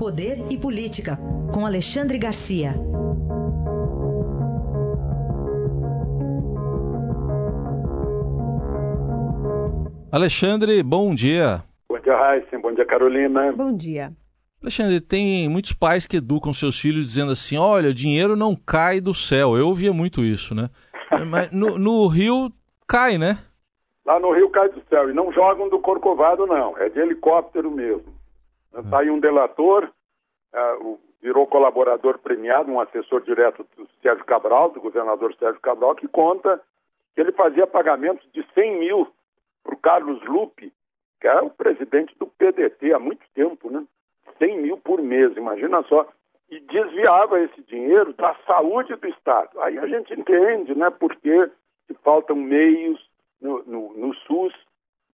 Poder e Política, com Alexandre Garcia. Alexandre, bom dia. Bom dia, Raíssa. Bom dia, Carolina. Bom dia. Alexandre, tem muitos pais que educam seus filhos dizendo assim: olha, o dinheiro não cai do céu. Eu ouvia muito isso, né? Mas no, no Rio cai, né? Lá no Rio cai do céu. E não jogam do Corcovado, não. É de helicóptero mesmo. Está aí um delator, uh, virou colaborador premiado, um assessor direto do Sérgio Cabral, do governador Sérgio Cabral, que conta que ele fazia pagamentos de 100 mil para o Carlos Lupe, que era o presidente do PDT há muito tempo, né? 100 mil por mês, imagina só, e desviava esse dinheiro da saúde do Estado. Aí a gente entende, né, porque faltam meios no, no, no SUS.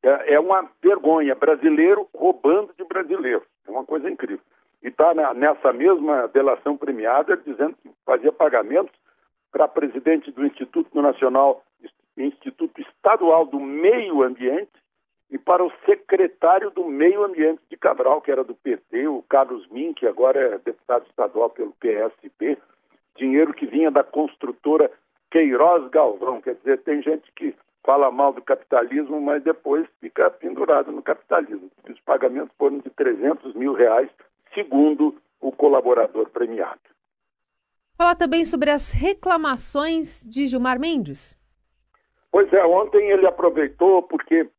É, é, uma vergonha, brasileiro roubando de brasileiro. É uma coisa incrível. E está nessa mesma delação premiada dizendo que fazia pagamentos para presidente do Instituto Nacional, Instituto Estadual do Meio Ambiente, e para o secretário do Meio Ambiente de Cabral, que era do PT, o Carlos Min, que agora é deputado estadual pelo PSB, dinheiro que vinha da construtora Queiroz Galvão. Quer dizer, tem gente que fala mal do capitalismo, mas depois fica pendurado no capitalismo. Os pagamentos foram de 300 mil reais, segundo o colaborador premiado. Falar também sobre as reclamações de Gilmar Mendes. Pois é, ontem ele aproveitou porque uh,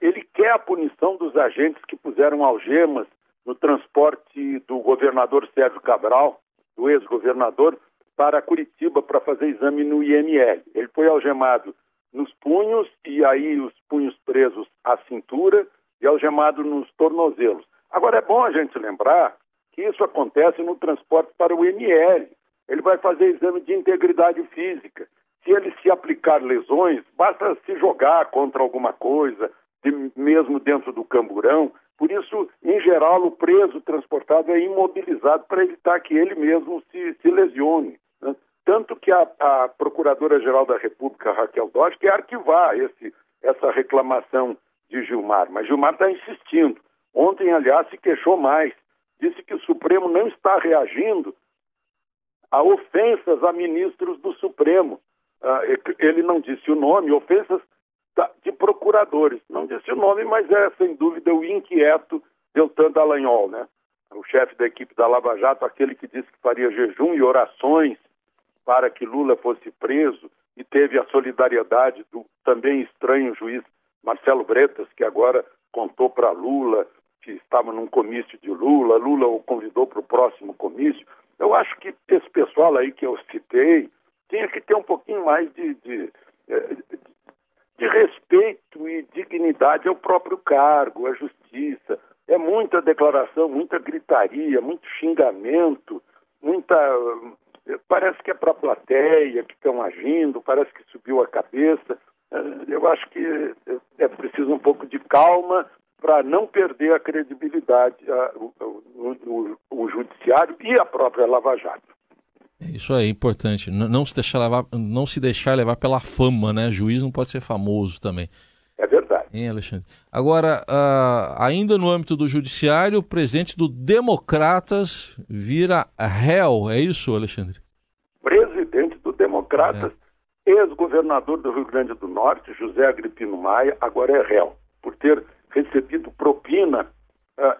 ele quer a punição dos agentes que puseram algemas no transporte do governador Sérgio Cabral, do ex-governador, para Curitiba para fazer exame no IML. Ele foi algemado nos punhos e aí os punhos presos à cintura e algemado nos tornozelos. Agora é bom a gente lembrar que isso acontece no transporte para o IML. Ele vai fazer exame de integridade física se ele se aplicar lesões, basta se jogar contra alguma coisa, mesmo dentro do camburão. Por isso, em geral, o preso transportado é imobilizado para evitar que ele mesmo se, se lesione. Tanto que a, a Procuradora-Geral da República, Raquel Dodge, quer arquivar esse, essa reclamação de Gilmar, mas Gilmar está insistindo. Ontem, aliás, se queixou mais. Disse que o Supremo não está reagindo a ofensas a ministros do Supremo. Ah, ele não disse o nome, ofensas de procuradores. Não disse o nome, mas é sem dúvida o inquieto Deltan Dallagnol, né? O chefe da equipe da Lava Jato, aquele que disse que faria jejum e orações para que Lula fosse preso e teve a solidariedade do também estranho juiz Marcelo Bretas, que agora contou para Lula que estava num comício de Lula, Lula o convidou para o próximo comício. Eu acho que esse pessoal aí que eu citei, tinha que ter um pouquinho mais de, de, eh, de respeito e dignidade ao próprio cargo, à justiça. É muita declaração, muita gritaria, muito xingamento, muita. Parece que é para a plateia que estão agindo, parece que subiu a cabeça. Eh, eu acho que é preciso um pouco de calma para não perder a credibilidade, o, judiciário e a própria Lava Jato. Isso é importante. Não se deixar levar, não se deixar levar pela fama, né? Juiz não pode ser famoso também. É verdade. Hein, Alexandre? Agora, uh, ainda no âmbito do judiciário, o presidente do Democratas vira réu, é isso, Alexandre? Presidente do Democratas, é. ex-governador do Rio Grande do Norte, José Agripino Maia, agora é réu, por ter recebido propina uh,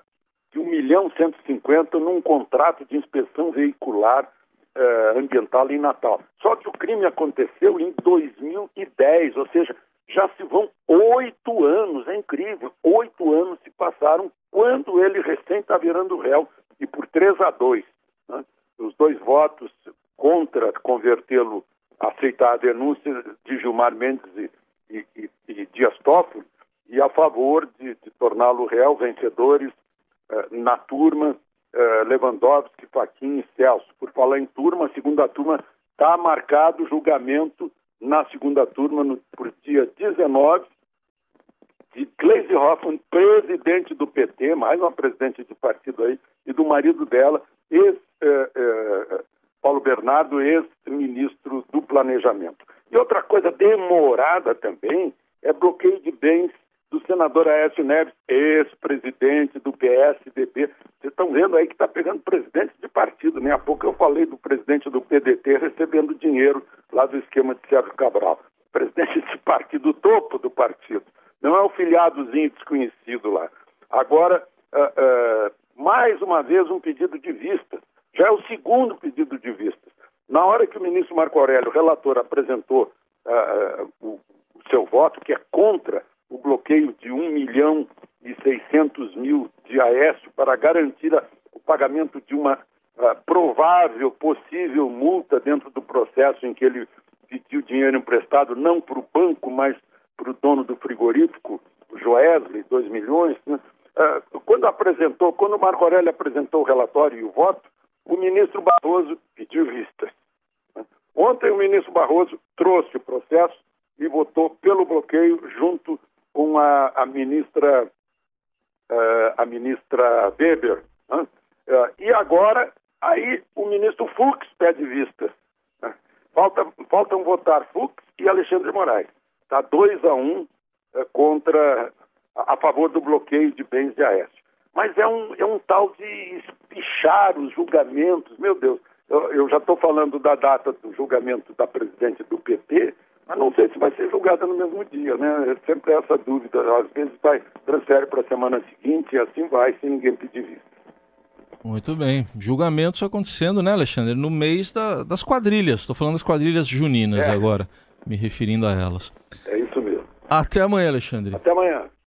de 1 milhão 150 num contrato de inspeção veicular uh, ambiental em Natal. Só que o crime aconteceu em 2010, ou seja, já se vão oito anos, é incrível, oito anos se passaram quando ele recém está virando réu e por 3 a 2. Né? Os dois votos contra convertê-lo, aceitar a denúncia de Gilmar Mendes e, e, e, e Dias Toffoli, e a favor de, de torná-lo réu, vencedores uh, na turma uh, Lewandowski, Faquin e Celso. Por falar em turma, a segunda turma está marcado o julgamento na segunda turma, no, por dia 19, de Gleisi Hoffmann, presidente do PT, mais uma presidente de partido aí, e do marido dela, ex, eh, eh, Paulo Bernardo, ex-ministro do Planejamento. E outra coisa demorada também é bloqueio de bens do senador Aécio Neves, ex-presidente do PSDB. Estão vendo aí que está pegando presidente de partido. Nem né? há pouco eu falei do presidente do PDT recebendo dinheiro lá do esquema de Sérgio Cabral. Presidente de partido, topo do partido. Não é o filiadozinho desconhecido lá. Agora, uh, uh, mais uma vez, um pedido de vista. Já é o segundo pedido de vista. Na hora que o ministro Marco Aurélio, relator, apresentou uh, o, seu voto, que é contra o bloqueio de 1 milhão e 600 mil de Aécio para garantir a, o pagamento de uma uh, provável, possível multa dentro do processo em que ele pediu dinheiro emprestado, não para o banco, mas para o dono do frigorífico, o Joesley, 2 milhões. Né? Uh, quando apresentou, quando o Marco Aurélio apresentou o relatório e o voto, o ministro Barroso pediu vistas. Né? Ontem o ministro Barroso trouxe o processo e votou pelo bloqueio junto com a, a ministra a ministra Weber. Né? Uh, e agora, aí o ministro Fux pede vista. Né? Falta, faltam votar Fux e Alexandre Moraes. Está 2 a 1 um, uh, contra a, a, favor do bloqueio de bens de Aécio. Mas é um, é um tal de espichar os julgamentos. Meu Deus, eu, eu já estou falando da data do julgamento da presidente do PT, mas não sei se vai ser julgada no mesmo dia, né? É sempre essa dúvida. Às vezes vai, transfere para a semana seguinte e assim vai, sem ninguém pedir vista. Muito bem. Julgamentos acontecendo, né, Alexandre? No mês da, das quadrilhas. Estou falando das quadrilhas juninas é. agora, me referindo a elas. É isso mesmo. Até amanhã, Alexandre. Até amanhã.